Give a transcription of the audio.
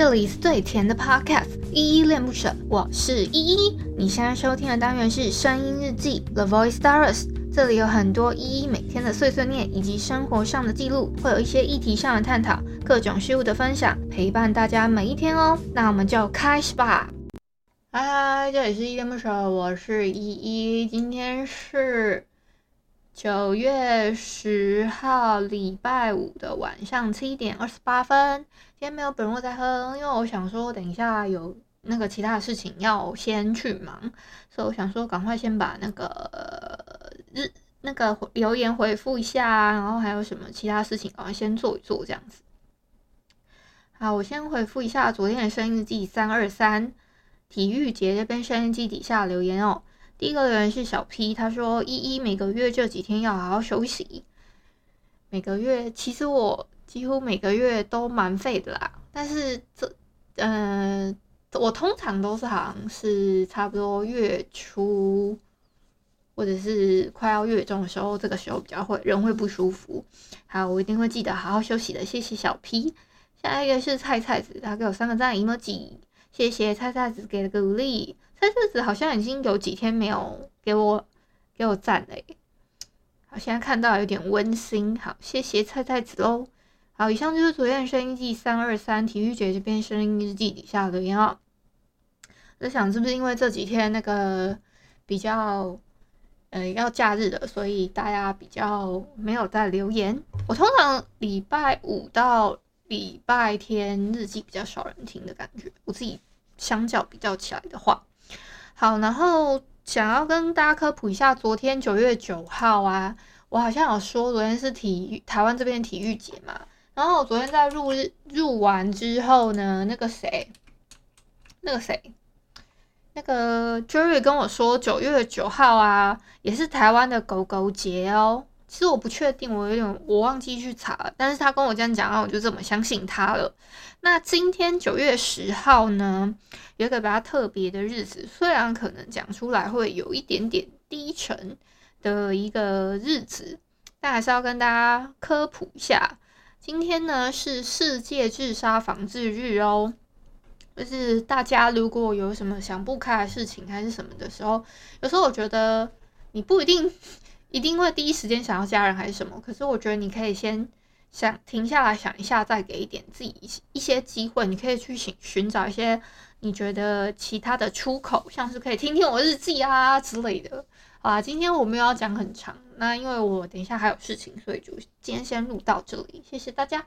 这里是最甜的 Podcast，依依恋不舍，我是依依。你现在收听的单元是声音日记 The Voice Diaries，这里有很多依依每天的碎碎念以及生活上的记录，会有一些议题上的探讨，各种事物的分享，陪伴大家每一天哦。那我们就开始吧。嗨，这里是依依恋不舍，我是依依，今天是。九月十号，礼拜五的晚上七点二十八分。今天没有本若在哼，因为我想说，等一下有那个其他事情要先去忙，所以我想说，赶快先把那个日那个留言回复一下，然后还有什么其他事情，赶快先做一做这样子。好，我先回复一下昨天的声音日记三二三体育节这边声音日记底下留言哦。第一个人是小 P，他说：“依依每个月这几天要好好休息。每个月其实我几乎每个月都蛮废的啦，但是这，嗯、我通常都是好像是差不多月初或者是快要月中的时候，这个时候比较会人会不舒服。好，我一定会记得好好休息的。谢谢小 P。下一个是菜菜子，他给我三个赞，emoji，谢谢菜菜子给的鼓励。”菜菜子好像已经有几天没有给我给我赞了，好，现在看到有点温馨。好，谢谢菜菜子喽。好，以上就是昨天的声音日记三二三体育节这边声音日记底下的留言哦。我在想是不是因为这几天那个比较呃要假日的，所以大家比较没有在留言。我通常礼拜五到礼拜天日记比较少人听的感觉，我自己相较比较起来的话。好，然后想要跟大家科普一下，昨天九月九号啊，我好像有说昨天是体育台湾这边体育节嘛。然后我昨天在入日入完之后呢，那个谁，那个谁，那个 Jerry 跟我说九月九号啊，也是台湾的狗狗节哦。其实我不确定，我有点我忘记去查了，但是他跟我这样讲啊，我就这么相信他了。那今天九月十号呢，有一个比较特别的日子，虽然可能讲出来会有一点点低沉的一个日子，但还是要跟大家科普一下。今天呢是世界自杀防治日哦，就是大家如果有什么想不开的事情还是什么的时候，有时候我觉得你不一定。一定会第一时间想要家人还是什么？可是我觉得你可以先想停下来想一下，再给一点自己一些机会。你可以去寻寻找一些你觉得其他的出口，像是可以听听我日记啊之类的。啊，今天我没有要讲很长，那因为我等一下还有事情，所以就今天先录到这里。谢谢大家。